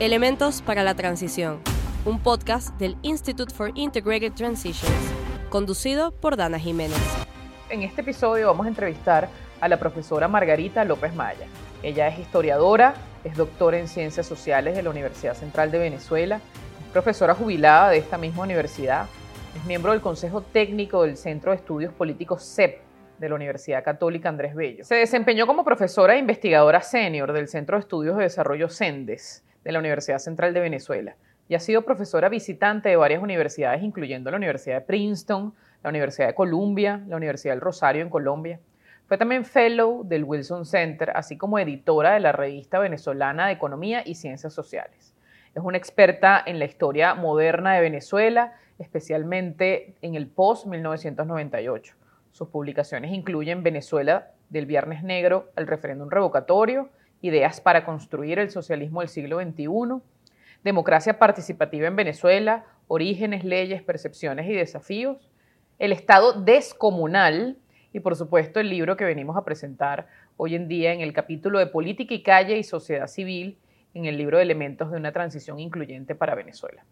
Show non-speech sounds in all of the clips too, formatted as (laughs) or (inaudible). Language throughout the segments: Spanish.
Elementos para la Transición, un podcast del Institute for Integrated Transitions, conducido por Dana Jiménez. En este episodio vamos a entrevistar a la profesora Margarita López Maya. Ella es historiadora, es doctora en Ciencias Sociales de la Universidad Central de Venezuela, es profesora jubilada de esta misma universidad, es miembro del Consejo Técnico del Centro de Estudios Políticos CEP de la Universidad Católica Andrés Bello. Se desempeñó como profesora e investigadora senior del Centro de Estudios de Desarrollo CENDES de la Universidad Central de Venezuela y ha sido profesora visitante de varias universidades, incluyendo la Universidad de Princeton, la Universidad de Columbia, la Universidad del Rosario en Colombia. Fue también fellow del Wilson Center, así como editora de la revista venezolana de Economía y Ciencias Sociales. Es una experta en la historia moderna de Venezuela, especialmente en el post-1998. Sus publicaciones incluyen Venezuela del Viernes Negro al referéndum revocatorio, Ideas para construir el socialismo del siglo XXI, Democracia participativa en Venezuela, Orígenes, leyes, percepciones y desafíos, El Estado descomunal y por supuesto el libro que venimos a presentar hoy en día en el capítulo de Política y Calle y Sociedad Civil en el libro de Elementos de una Transición Incluyente para Venezuela.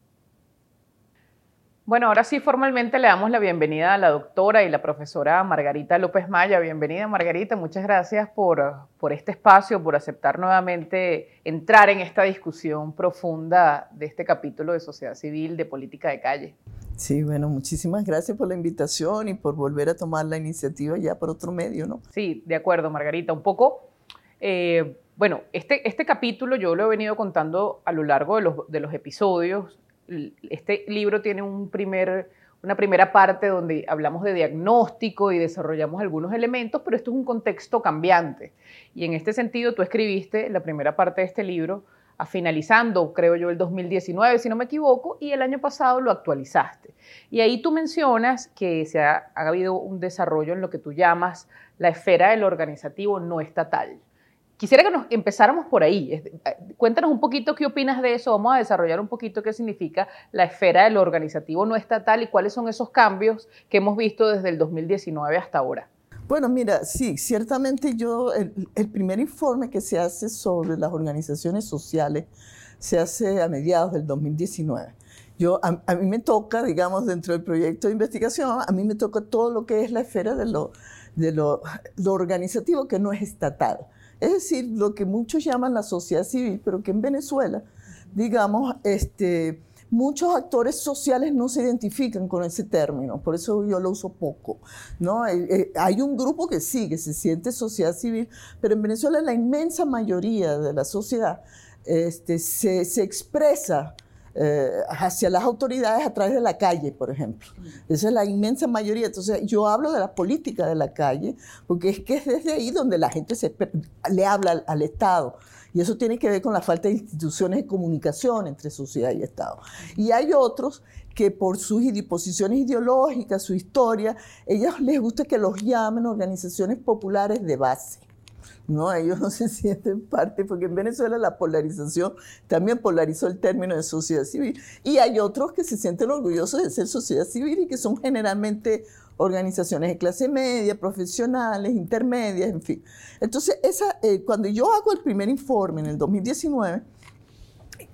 Bueno, ahora sí formalmente le damos la bienvenida a la doctora y la profesora Margarita López Maya. Bienvenida Margarita, muchas gracias por, por este espacio, por aceptar nuevamente entrar en esta discusión profunda de este capítulo de sociedad civil, de política de calle. Sí, bueno, muchísimas gracias por la invitación y por volver a tomar la iniciativa ya por otro medio, ¿no? Sí, de acuerdo, Margarita. Un poco, eh, bueno, este, este capítulo yo lo he venido contando a lo largo de los, de los episodios este libro tiene una primera parte donde hablamos de diagnóstico y desarrollamos algunos elementos, pero esto es un contexto cambiante. Y en este sentido, tú escribiste la primera parte de este libro a finalizando, creo yo, el 2019, si no me equivoco, y el año pasado lo actualizaste. Y ahí tú mencionas que se ha, ha habido un desarrollo en lo que tú llamas la esfera del organizativo no estatal. Quisiera que nos empezáramos por ahí. Eh, cuéntanos un poquito qué opinas de eso. Vamos a desarrollar un poquito qué significa la esfera del organizativo no estatal y cuáles son esos cambios que hemos visto desde el 2019 hasta ahora. Bueno, mira, sí, ciertamente yo, el, primer informe que se hace sobre las organizaciones sociales se hace a mediados del 2019. Yo, a, mí me toca, digamos, dentro del proyecto de investigación, a mí me toca todo lo que es la esfera de lo, de lo organizativo que no es estatal. Es decir, lo que muchos llaman la sociedad civil, pero que en Venezuela, digamos, este, muchos actores sociales no se identifican con ese término, por eso yo lo uso poco. ¿no? Eh, eh, hay un grupo que sí, que se siente sociedad civil, pero en Venezuela la inmensa mayoría de la sociedad este, se, se expresa eh, hacia las autoridades a través de la calle, por ejemplo. Esa es la inmensa mayoría. Entonces, yo hablo de la política de la calle, porque es que es desde ahí donde la gente se, le habla al, Estado. Y eso tiene que ver con la falta de instituciones de comunicación entre sociedad y Estado. Y hay otros que por sus posiciones ideológicas, su historia, ellos les gusta que los llamen organizaciones populares de base. ¿No? Ellos (laughs) no se sienten parte, porque en Venezuela la polarización también polarizó el término de sociedad civil. Y hay otros que se sienten orgullosos de ser sociedad civil y que son generalmente organizaciones de clase media, profesionales, intermedias, en fin. Entonces, esa, eh, cuando yo hago el primer informe en el 2019,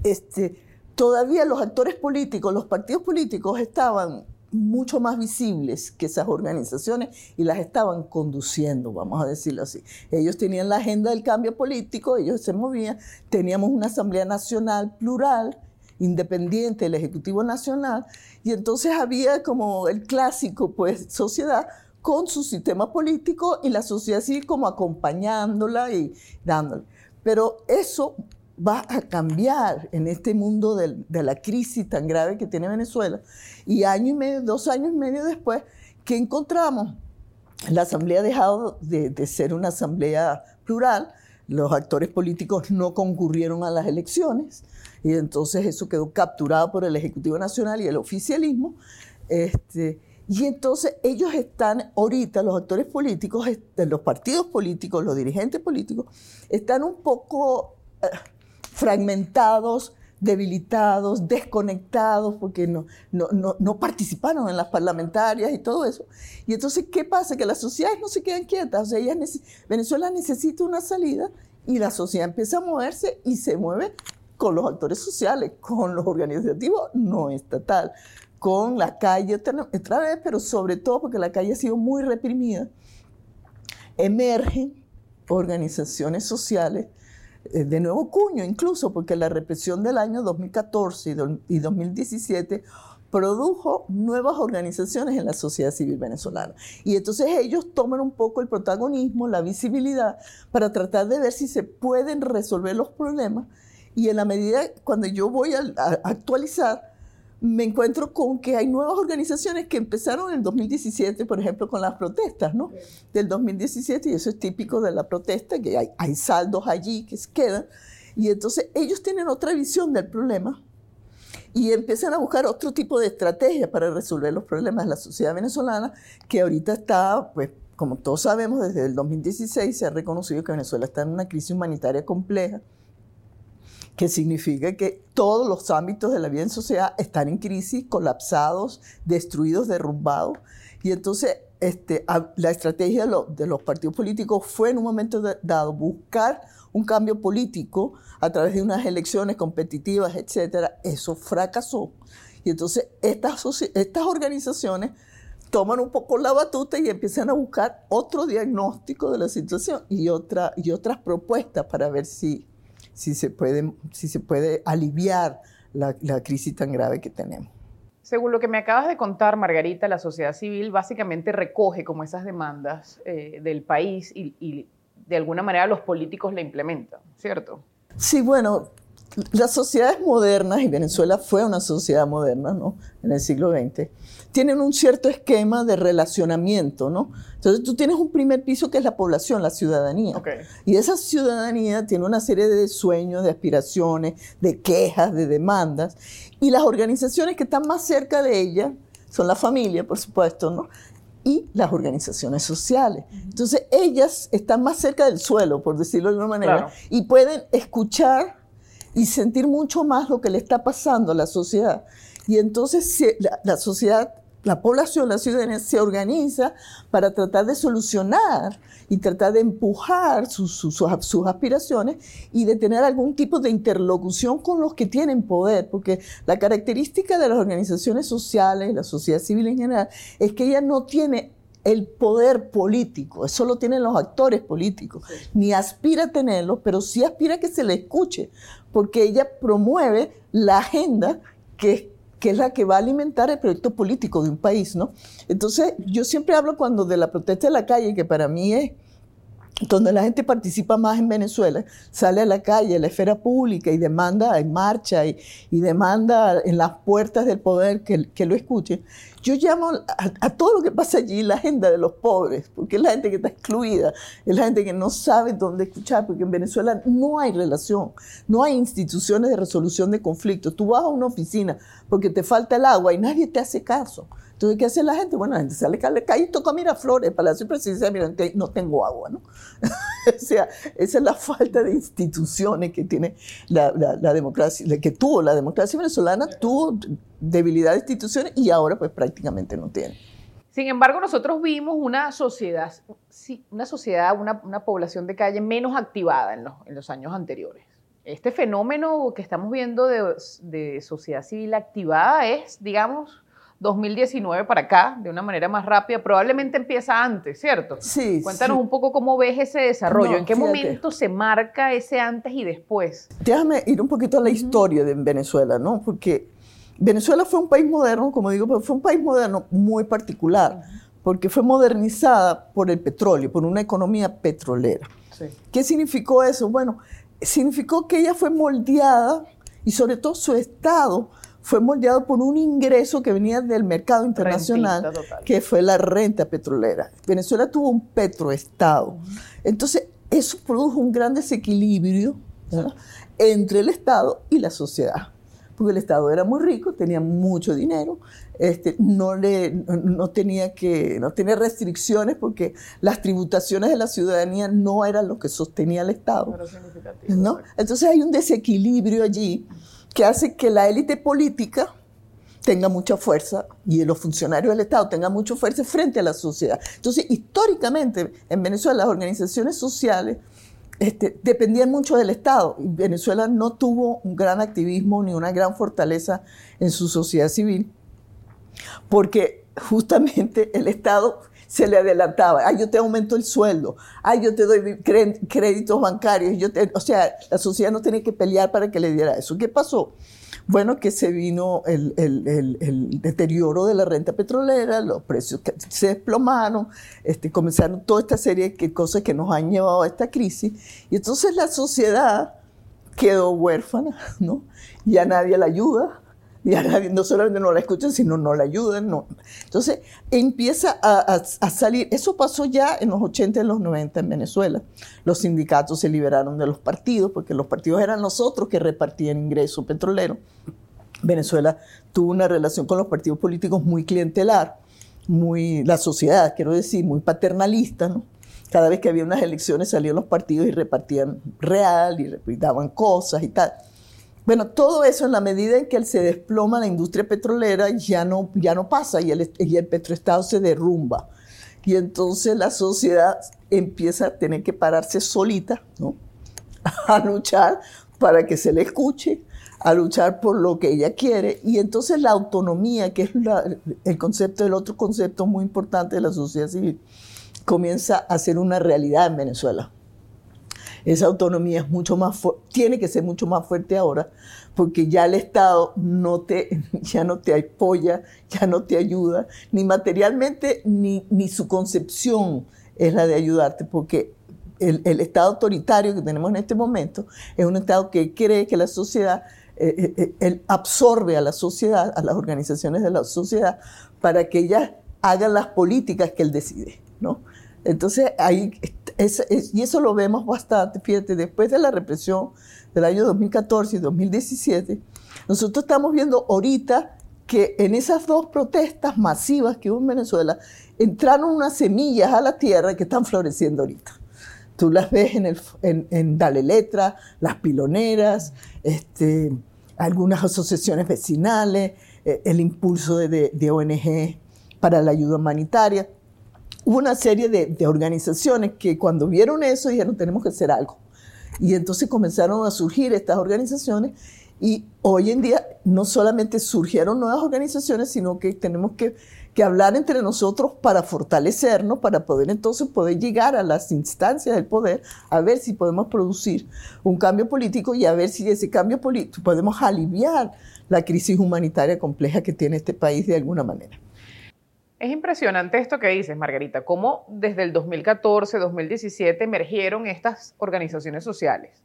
este, todavía los actores políticos, los partidos políticos estaban mucho más visibles que esas organizaciones y las estaban conduciendo, vamos a decirlo así. Ellos tenían la agenda del cambio político, ellos se movían, teníamos una Asamblea Nacional plural, independiente del Ejecutivo Nacional, y entonces había como el clásico, pues, sociedad con su sistema político y la sociedad civil como acompañándola y dándole. Pero eso va a cambiar en este mundo de, la crisis tan grave que tiene Venezuela. Y año y medio, dos años y medio después, ¿qué encontramos? La asamblea ha dejado de, ser una asamblea plural, los actores políticos no concurrieron a las elecciones y entonces eso quedó capturado por el Ejecutivo Nacional y el oficialismo. Este, y entonces ellos están ahorita, los actores políticos, los partidos políticos, los dirigentes políticos, están un poco eh, fragmentados, debilitados, desconectados, porque no, no, participaron en las parlamentarias y todo eso. Y entonces, ¿qué pasa? Que las sociedades no se quedan quietas. O sea, Venezuela necesita una salida y la sociedad empieza a moverse y se mueve con los actores sociales, con los organizativos no estatal, con la calle otra vez, pero sobre todo porque la calle ha sido muy reprimida, emergen organizaciones sociales de nuevo cuño, incluso porque la represión del año 2014 y 2017 produjo nuevas organizaciones en la sociedad civil venezolana. Y entonces ellos toman un poco el protagonismo, la visibilidad, para tratar de ver si se pueden resolver los problemas. Y en la medida, cuando yo voy a, actualizar, me encuentro con que hay nuevas organizaciones que empezaron en el 2017, por ejemplo, con las protestas, ¿no? Del 2017, y eso es típico de la protesta, que hay, hay saldos allí que se quedan. Y entonces ellos tienen otra visión del problema y empiezan a buscar otro tipo de estrategia para resolver los problemas de la sociedad venezolana, que ahorita está, pues, como todos sabemos, desde el 2016 se ha reconocido que Venezuela está en una crisis humanitaria compleja, que significa que todos los ámbitos de la vida en sociedad están en crisis, colapsados, destruidos, derrumbados. Y entonces este, la estrategia de, los partidos políticos fue en un momento dado buscar un cambio político a través de unas elecciones competitivas, etcétera, eso fracasó. Y entonces estas, estas organizaciones toman un poco la batuta y empiezan a buscar otro diagnóstico de la situación y, otra, y otras propuestas para ver si, si, se, puede, si se puede aliviar la, crisis tan grave que tenemos. Según lo que me acabas de contar, Margarita, la sociedad civil básicamente recoge como esas demandas eh, del país y, y, de alguna manera los políticos la implementan, ¿cierto? Sí, bueno, las sociedades modernas, y Venezuela fue una sociedad moderna, ¿no? En el siglo XX, tienen un cierto esquema de relacionamiento, ¿no? Entonces tú tienes un primer piso que es la población, la ciudadanía. Y esa ciudadanía tiene una serie de sueños, de aspiraciones, de quejas, de demandas. Y las organizaciones que están más cerca de ella son la familia, por supuesto, ¿no? y las organizaciones sociales. Entonces, ellas están más cerca del suelo, por decirlo de alguna manera, y pueden escuchar y sentir mucho más lo que le está pasando a la sociedad. Y entonces la, sociedad, la población, la ciudadanía se organiza para tratar de solucionar y tratar de empujar sus, sus, sus, aspiraciones y de tener algún tipo de interlocución con los que tienen poder, porque la característica de las organizaciones sociales, la sociedad civil en general, es que ella no tiene el poder político, eso lo tienen los actores políticos, ni aspira a tenerlo, pero sí aspira a que se le escuche, porque ella promueve la agenda que que es la que va a alimentar el proyecto político de un país, ¿no? Entonces, yo siempre hablo cuando de la protesta de la calle, que para mí es donde la gente participa más en Venezuela, sale a la calle, a la esfera pública y demanda en marcha y, demanda en las puertas del poder que, lo escuchen. Yo llamo a, todo lo que pasa allí la agenda de los pobres, porque es la gente que está excluida, es la gente que no sabe dónde escuchar, porque en Venezuela no hay relación, no hay instituciones de resolución de conflictos. Tú vas a una oficina porque te falta el agua y nadie te hace caso. Entonces, ¿qué hace la gente? Bueno, la gente sale a la calle y toca Miraflores, Palacio de Presidencia, mira, no tengo agua, ¿no? (laughs) o sea, esa es la falta de instituciones que tiene la, democracia, que tuvo la democracia venezolana, tuvo debilidad de instituciones y ahora pues prácticamente no tiene. Sin embargo, nosotros vimos una sociedad, una sociedad, una, población de calle menos activada en los, en los años anteriores. Este fenómeno que estamos viendo de, de sociedad civil activada es, digamos, 2019 para acá, de una manera más rápida, probablemente empieza antes, ¿cierto? Sí. Cuéntanos un poco cómo ves ese desarrollo, en qué momento se marca ese antes y después. Déjame ir un poquito a la historia de Venezuela, ¿no? Porque Venezuela fue un país moderno, como digo, pero fue un país moderno muy particular, porque fue modernizada por el petróleo, por una economía petrolera. ¿Qué significó eso? Bueno, significó que ella fue moldeada y sobre todo su Estado fue moldeado por un ingreso que venía del mercado internacional, que fue la renta petrolera. Venezuela tuvo un petroestado. Entonces, eso produjo un gran desequilibrio entre el Estado y la sociedad. Porque el Estado era muy rico, tenía mucho dinero, este, no, le, no, tenía que, no tenía restricciones porque las tributaciones de la ciudadanía no eran lo que sostenía el Estado. ¿no? Entonces hay un desequilibrio allí que hace que la élite política tenga mucha fuerza y los funcionarios del Estado tengan mucha fuerza frente a la sociedad. Entonces, históricamente, en Venezuela las organizaciones sociales este, dependían mucho del Estado. Venezuela no tuvo un gran activismo ni una gran fortaleza en su sociedad civil, porque justamente el Estado se le adelantaba, ay, yo te aumento el sueldo, ay, yo te doy créditos bancarios, yo o sea, la sociedad no tenía que pelear para que le diera eso. ¿Qué pasó? Bueno, que se vino el, deterioro de la renta petrolera, los precios se desplomaron, este, comenzaron toda esta serie de cosas que nos han llevado a esta crisis. Y entonces la sociedad quedó huérfana, ¿no? Ya nadie la ayuda, (laughs) y no solamente no la escuchan, sino no la ayudan. No. Entonces empieza a, salir, eso pasó ya en los 80 y en los 90 en Venezuela. Los sindicatos se liberaron de los partidos, porque los partidos eran los otros que repartían ingresos petroleros. Venezuela tuvo una relación con los partidos políticos muy clientelar, muy, la sociedad, quiero decir, muy paternalista. Cada vez que había unas elecciones salían los partidos y repartían real y daban cosas y tal. Bueno, todo eso en la medida en que se desploma la industria petrolera ya no, ya no pasa y el, y el petroestado se derrumba. Y entonces la sociedad empieza a tener que pararse solita, ¿no? (laughs) A luchar para que se le escuche, a luchar por lo que ella quiere. Y entonces la autonomía, que es el concepto, el otro concepto muy importante de la sociedad civil, comienza a ser una realidad en Venezuela esa autonomía es mucho más tiene que ser mucho más fuerte ahora, porque ya el Estado no te, (laughs) ya no te apoya, ya no te ayuda, ni materialmente, ni, ni su concepción es la de ayudarte, porque el, el, Estado autoritario que tenemos en este momento es un Estado que cree que la sociedad, eh, eh, eh, absorbe a la sociedad, a las organizaciones de la sociedad, para que ellas hagan las políticas que él decide, ¿no? Entonces, ahí, y eso lo vemos bastante, fíjate, después de la represión del año 2014 y 2017, nosotros estamos viendo ahorita que en esas dos protestas masivas que hubo en Venezuela, entraron unas semillas a la tierra que están floreciendo ahorita. Tú las ves en, el, en, Dale Letra, las piloneras, este, algunas asociaciones vecinales, eh, el impulso de, de ONG para la ayuda humanitaria hubo una serie de, organizaciones que cuando vieron eso dijeron, tenemos que hacer algo. Y entonces comenzaron a surgir estas organizaciones y hoy en día no solamente surgieron nuevas organizaciones, sino que tenemos que, hablar entre nosotros para fortalecernos, para poder entonces poder llegar a las instancias del poder, a ver si podemos producir un cambio político y a ver si ese cambio político podemos aliviar la crisis humanitaria compleja que tiene este país de alguna manera. Es impresionante esto que dices, Margarita, cómo desde el 2014, 2017 emergieron estas organizaciones sociales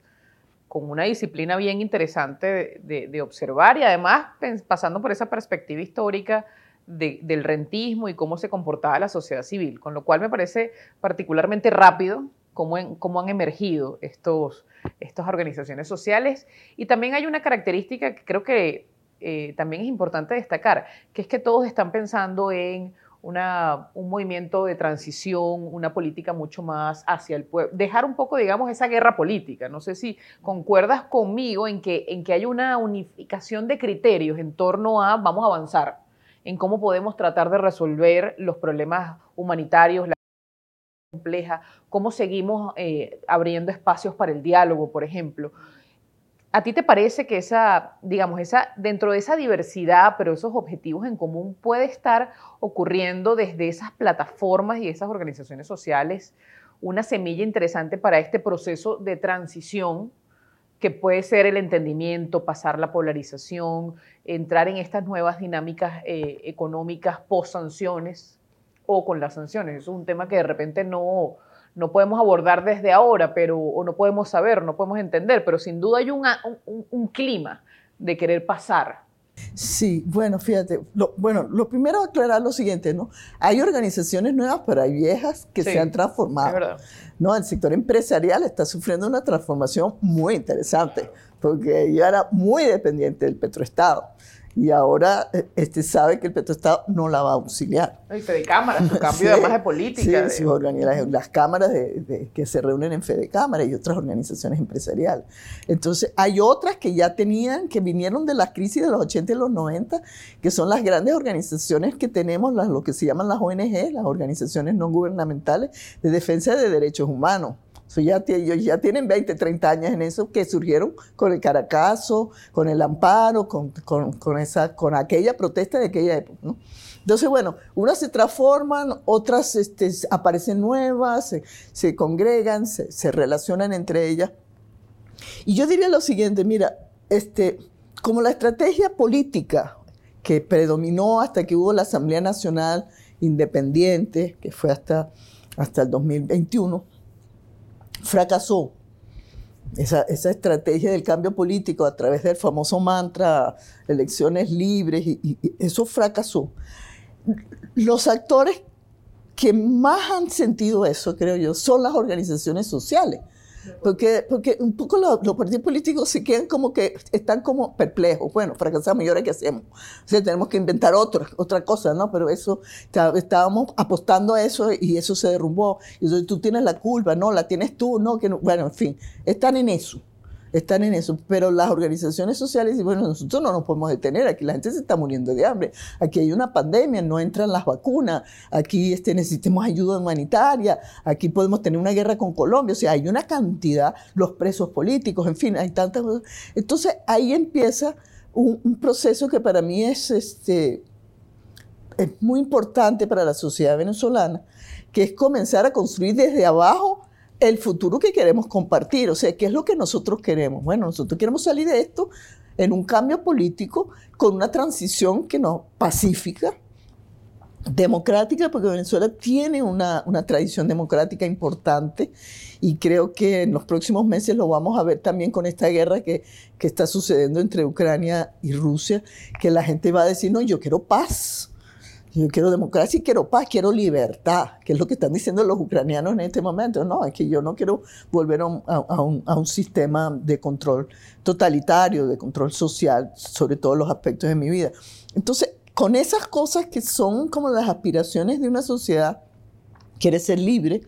con una disciplina bien interesante de, observar y además pasando por esa perspectiva histórica del rentismo y cómo se comportaba la sociedad civil, con lo cual me parece particularmente rápido cómo, han emergido estos, estas organizaciones sociales. Y también hay una característica que creo que eh, también es importante destacar, que es que todos están pensando en una, un movimiento de transición, una política mucho más hacia el pueblo, dejar un poco, digamos, esa guerra política. No sé si concuerdas conmigo en que, en que hay una unificación de criterios en torno a vamos a avanzar, en cómo podemos tratar de resolver los problemas humanitarios, la compleja, cómo seguimos eh, abriendo espacios para el diálogo, por ejemplo. ¿A ti te parece que esa, digamos, esa, dentro de esa diversidad, pero esos objetivos en común, puede estar ocurriendo desde esas plataformas y esas organizaciones sociales una semilla interesante para este proceso de transición que puede ser el entendimiento, pasar la polarización, entrar en estas nuevas dinámicas eh, económicas post sanciones o con las sanciones? Eso es un tema que de repente no, no podemos abordar desde ahora, pero, o no podemos saber, no podemos entender, pero sin duda hay un, un, clima de querer pasar. Sí, bueno, fíjate, lo, bueno, lo primero aclarar lo siguiente, ¿no? Hay organizaciones nuevas, pero hay viejas que se han transformado. ¿no? El sector empresarial está sufriendo una transformación muy interesante, porque ya era muy dependiente del petroestado y ahora eh, este, sabe que el Petroestado no la va a auxiliar. Y Fede Cámara, su cambio además de política. Sí, las, cámaras de, que se reúnen en Fede Cámara y otras organizaciones empresariales. Entonces, hay otras que ya tenían, que vinieron de la crisis de los 80 y los 90, que son las grandes organizaciones que tenemos, lo que se llaman las ONG, las organizaciones no gubernamentales de defensa de derechos humanos ya, ellos ya tienen 20, 30 años en eso que surgieron con el Caracazo, con el Amparo, con, con, esa, con aquella protesta de aquella época. ¿no? Entonces, bueno, unas se transforman, otras este, aparecen nuevas, se, congregan, se, se, relacionan entre ellas. Y yo diría lo siguiente, mira, este, como la estrategia política que predominó hasta que hubo la Asamblea Nacional Independiente, que fue hasta, hasta el 2021, fracasó. Esa, estrategia del cambio político a través del famoso mantra, elecciones libres, y, eso fracasó. Los actores que más han sentido eso, creo yo, son las organizaciones sociales. Porque, porque un poco los, partidos políticos se quedan como que están como perplejos. Bueno, fracasamos y ahora qué hacemos. O sea, tenemos que inventar otra, otra cosa, ¿no? Pero eso, estábamos apostando a eso y eso se derrumbó. Y entonces tú tienes la culpa, no, la tienes tú, no, que no. Bueno, en fin, están en eso están en eso. Pero las organizaciones sociales dicen, bueno, nosotros no nos podemos detener, aquí la gente se está muriendo de hambre, aquí hay una pandemia, no entran las vacunas, aquí este, necesitamos ayuda humanitaria, aquí podemos tener una guerra con Colombia, o sea, hay una cantidad, los presos políticos, en fin, hay tantas cosas. Entonces ahí empieza un, un proceso que para mí es, este, es muy importante para la sociedad venezolana, que es comenzar a construir desde abajo el futuro que queremos compartir. O sea, ¿qué es lo que nosotros queremos? Bueno, nosotros queremos salir de esto en un cambio político con una transición que no pacífica, democrática, porque Venezuela tiene una, tradición democrática importante y creo que en los próximos meses lo vamos a ver también con esta guerra que, que está sucediendo entre Ucrania y Rusia, que la gente va a decir, no, yo quiero paz yo quiero democracia y quiero paz, quiero libertad, que es lo que están diciendo los ucranianos en este momento. No, es que yo no quiero volver a un, a un, sistema de control totalitario, de control social, sobre todos los aspectos de mi vida. Entonces, con esas cosas que son como las aspiraciones de una sociedad, quiere ser libre,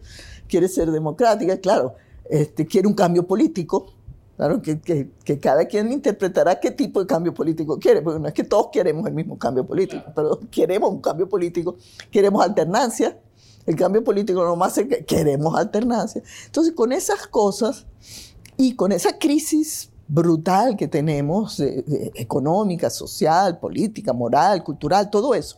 quiere ser democrática, claro, este, quiere un cambio político, Claro, que, que, cada quien interpretará qué tipo de cambio político quiere, porque no es que todos queremos el mismo cambio político, pero queremos un cambio político, queremos alternancia. El cambio político no más es que queremos alternancia. Entonces, con esas cosas y con esa crisis brutal que tenemos, económica, social, política, moral, cultural, todo eso,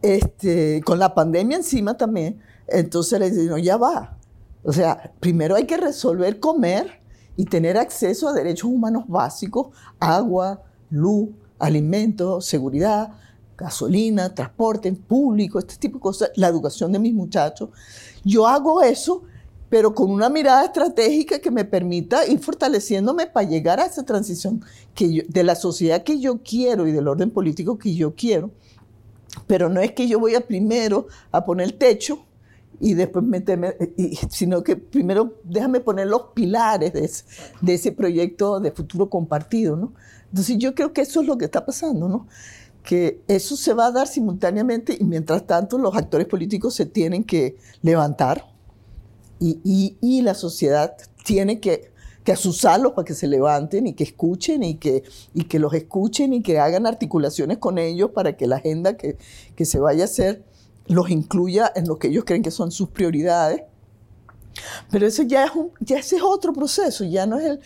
este, con la pandemia encima también, entonces le dicen, no, ya va. O sea, primero hay que resolver comer y tener acceso a derechos humanos básicos, agua, luz, alimentos, seguridad, gasolina, transporte público, este tipo de cosas, la educación de mis muchachos. Yo hago eso, pero con una mirada estratégica que me permita ir fortaleciéndome para llegar a esa transición que de la sociedad que yo quiero y del orden político que yo quiero. Pero no es que yo voy a primero a poner techo y después meterme, sino que primero déjame poner los pilares de ese, de ese, proyecto de futuro compartido, ¿no? Entonces yo creo que eso es lo que está pasando, ¿no? Que eso se va a dar simultáneamente y mientras tanto los actores políticos se tienen que levantar y, y, y la sociedad tiene que, que asusarlos para que se levanten y que escuchen y que, y que los escuchen y que hagan articulaciones con ellos para que la agenda que, que se vaya a hacer los incluya en lo que ellos creen que son sus prioridades. Pero eso ya es, un, ya ese es otro proceso, ya no es el,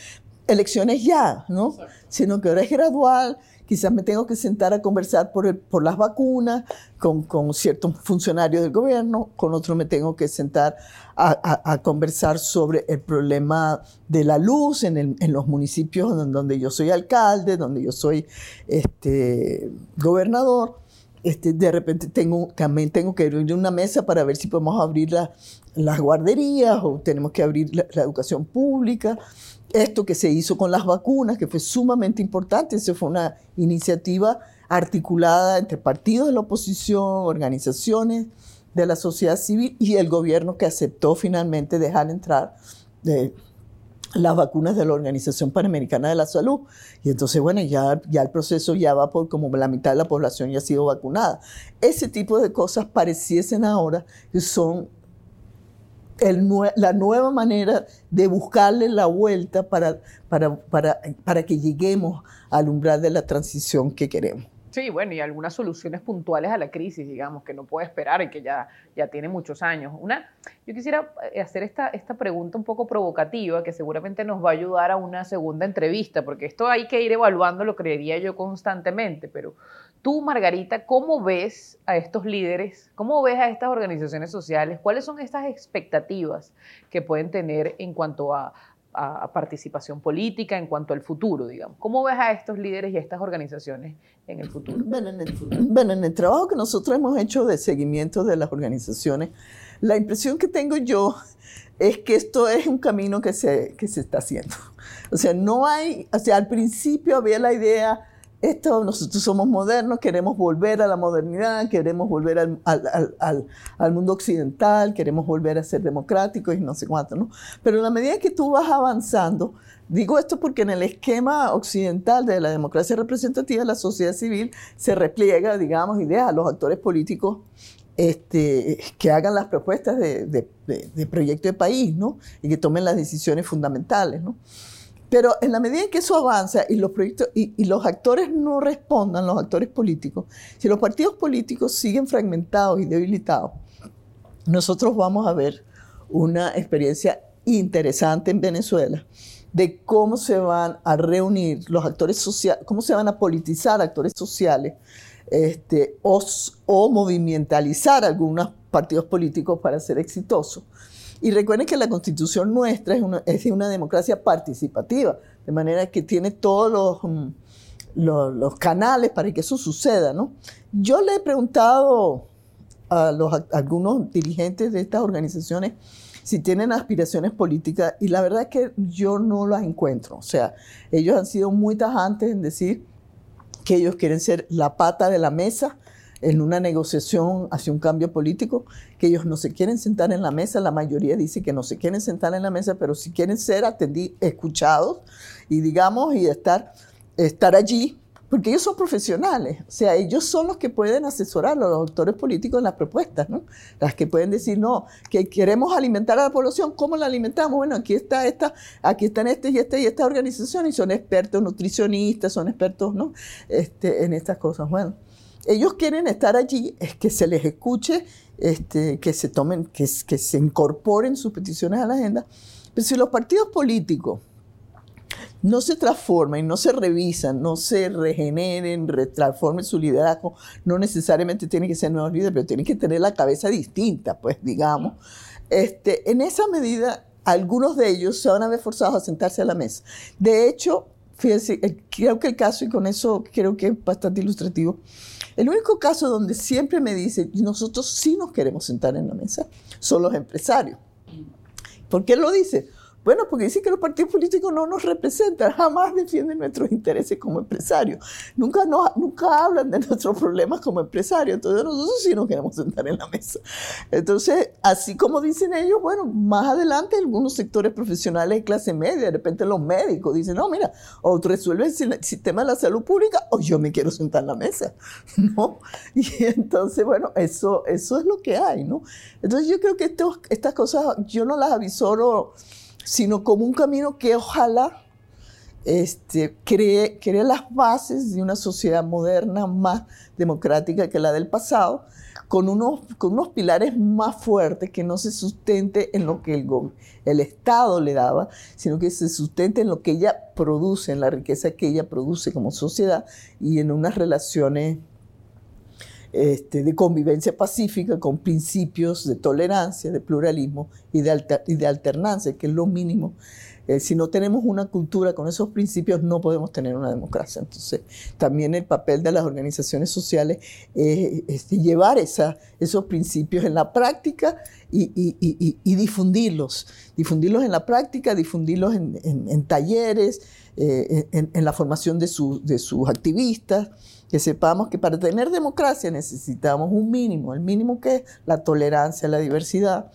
elecciones ya, ¿no? Sino que ahora es gradual, quizás me tengo que sentar a conversar por, por las vacunas con, con, ciertos funcionarios del gobierno, con otros me tengo que sentar a, a, conversar sobre el problema de la luz en, el, en, los municipios donde yo soy alcalde, donde yo soy este, gobernador. Este, de repente tengo, también tengo que abrir una mesa para ver si podemos abrir las guarderías o tenemos que abrir la, educación pública. Esto que se hizo con las vacunas, que fue sumamente importante, eso fue una iniciativa articulada entre partidos de la oposición, organizaciones de la sociedad civil y el gobierno que aceptó finalmente dejar entrar de, las vacunas de la Organización Panamericana de la Salud. Y entonces, bueno, ya, ya el proceso ya va por como la mitad de la población ya ha sido vacunada. Ese tipo de cosas pareciesen ahora que son la nueva manera de buscarle la vuelta para, para, para, para que lleguemos al umbral de la transición que queremos. Sí, bueno, y algunas soluciones puntuales a la crisis, digamos, que no puede esperar y que ya, ya tiene muchos años. Una, yo quisiera eh, hacer esta, esta pregunta un poco provocativa que seguramente nos va a ayudar a una segunda entrevista, porque esto hay que ir evaluando, lo creería yo constantemente, pero tú, Margarita, ¿cómo ves a estos líderes? ¿Cómo ves a estas organizaciones sociales? ¿Cuáles son estas expectativas que pueden tener en cuanto a, a, participación política en cuanto al futuro, digamos. ¿Cómo ves a estos líderes y a estas organizaciones en el futuro? Bueno en el, bueno, en el trabajo que nosotros hemos hecho de seguimiento de las organizaciones, la impresión que tengo yo es que esto es un camino que se, que se está haciendo. O sea, no hay, o sea, al principio había la idea esto, nosotros somos modernos, queremos volver a la modernidad, queremos volver al, al, al, al, mundo occidental, queremos volver a ser democráticos y no sé cuánto, ¿no? Pero en la medida que tú vas avanzando, digo esto porque en el esquema occidental de la democracia representativa, la sociedad civil se repliega, digamos, y deja a los actores políticos este, que hagan las propuestas de, de, de, de proyecto de país, ¿no? Y que tomen las decisiones fundamentales, ¿no? Pero en la medida en que eso avanza y los proyectos y, los actores no respondan, los actores políticos, si los partidos políticos siguen fragmentados y debilitados, nosotros vamos a ver una experiencia interesante en Venezuela de cómo se van a reunir los actores sociales, cómo se van a politizar actores sociales este, o, o movimentalizar algunos partidos políticos para ser exitosos. Y recuerden que la constitución nuestra es una, es una democracia participativa, de manera que tiene todos los, mm, los, canales para que eso suceda. ¿no? Yo le he preguntado a, algunos dirigentes de estas organizaciones si tienen aspiraciones políticas y la verdad es que yo no las encuentro. O sea, ellos han sido muy tajantes en decir que ellos quieren ser la pata de la mesa en una negociación hacia un cambio político, que ellos no se quieren sentar en la mesa, la mayoría dice que no se quieren sentar en la mesa, pero si quieren ser atendidos, escuchados y digamos, y estar, estar allí, porque ellos son profesionales, o sea, ellos son los que pueden asesorar a los doctores políticos en las propuestas, ¿no? Las que pueden decir, no, que queremos alimentar a la población, ¿cómo la alimentamos? Bueno, aquí está esta, aquí están este y este y esta organización y son expertos nutricionistas, son expertos, ¿no? Este, en estas cosas, bueno ellos quieren estar allí, es que se les escuche, este, que se tomen, que, se incorporen sus peticiones a la agenda. Pero si los partidos políticos no se transforman no se revisan, no se regeneren, transformen su liderazgo, no necesariamente tienen que ser nuevos líderes, pero tienen que tener la cabeza distinta, pues digamos. Este, en esa medida, algunos de ellos se van a ver forzados a sentarse a la mesa. De hecho, fíjense, creo que el caso, y con eso creo que es bastante ilustrativo, el único caso donde siempre me dicen, nosotros sí nos queremos sentar en la mesa, son los empresarios. ¿Por qué lo dice? Bueno, porque dicen que los partidos políticos no nos representan, jamás defienden nuestros intereses como empresarios, nunca, no, nunca hablan de nuestros problemas como empresarios, entonces nosotros sí nos queremos sentar en la mesa. Entonces, así como dicen ellos, bueno, más adelante algunos sectores profesionales de clase media, de repente los médicos dicen, no, mira, o resuelve el sistema de la salud pública o yo me quiero sentar en la mesa, (laughs) ¿no? Y entonces, bueno, eso, eso es lo que hay, ¿no? Entonces yo creo que estas cosas yo no las avisoro sino como un camino que ojalá este, cree, cree las bases de una sociedad moderna más democrática que la del pasado, con unos, con unos pilares más fuertes que no se sustente en lo que el, el Estado le daba, sino que se sustente en lo que ella produce, en la riqueza que ella produce como sociedad y en unas relaciones este, de convivencia pacífica con principios de tolerancia, de pluralismo y de, y de alternancia, que es lo mínimo. Eh, si no tenemos una cultura con esos principios, no podemos tener una democracia. Entonces, también el papel de las organizaciones sociales es, llevar esa, esos principios en la práctica y, y, y, difundirlos. Difundirlos en la práctica, difundirlos en, en, talleres, eh, en, en, la formación de, su, de sus activistas que sepamos que para tener democracia necesitamos un mínimo, el mínimo que es la tolerancia, la diversidad,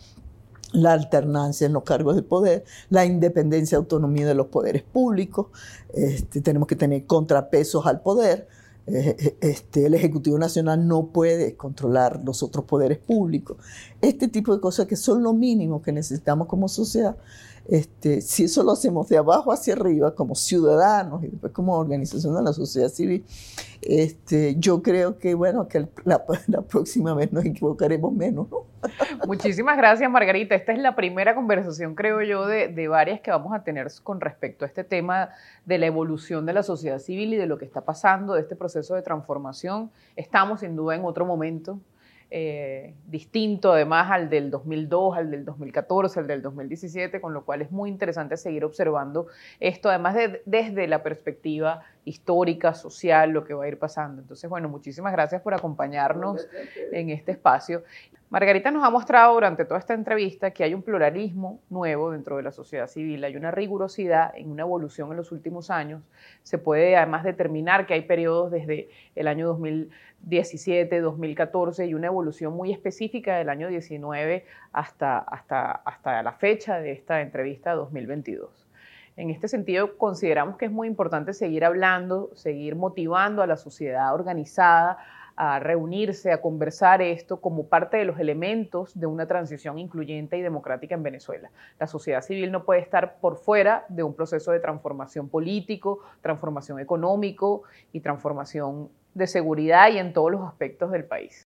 la alternancia en los cargos de poder, la independencia y autonomía de los poderes públicos, este, tenemos que tener contrapesos al poder, eh, eh, este, el Ejecutivo Nacional no puede controlar los otros poderes públicos, este tipo de cosas que son lo mínimo que necesitamos como sociedad Este, si eso lo hacemos de abajo hacia arriba, como ciudadanos y después como organización de la sociedad civil, este, yo creo que, bueno, que (laughs) la, próxima vez nos equivocaremos menos, ¿no? Muchísimas gracias, Margarita. Esta es la primera conversación, creo yo, de, de varias que vamos a tener con respecto a este tema de la evolución de la sociedad civil y de lo que está pasando, de este proceso de transformación. Estamos, sin duda, en otro momento eh, distinto además al del 2002, al del 2014, al del 2017, con lo cual es muy interesante seguir observando esto, además de, desde la perspectiva histórica, social, lo que va a ir pasando. Entonces, bueno, muchísimas gracias por acompañarnos en este espacio. Margarita nos ha mostrado durante toda esta entrevista que hay un pluralismo nuevo dentro de la sociedad civil, hay una rigurosidad en una evolución en los últimos años. Se puede además determinar que hay periodos desde el año 2017, 2014 y una evolución muy específica del año 19 hasta, hasta, hasta la fecha de esta entrevista 2022. En este sentido, consideramos que es muy importante seguir hablando, seguir motivando a la sociedad organizada a reunirse, a conversar esto como parte de los elementos de una transición incluyente y democrática en Venezuela. La sociedad civil no puede estar por fuera de un proceso de transformación político, transformación económico y transformación de seguridad y en todos los aspectos del país.